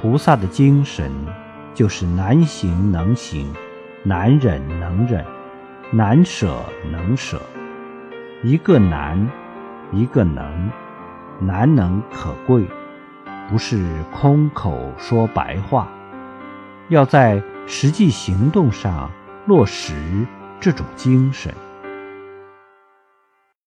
菩萨的精神就是难行能行难忍能忍难舍能舍一个难一个能难能可贵不是空口说白话要在实际行动上落实这种精神。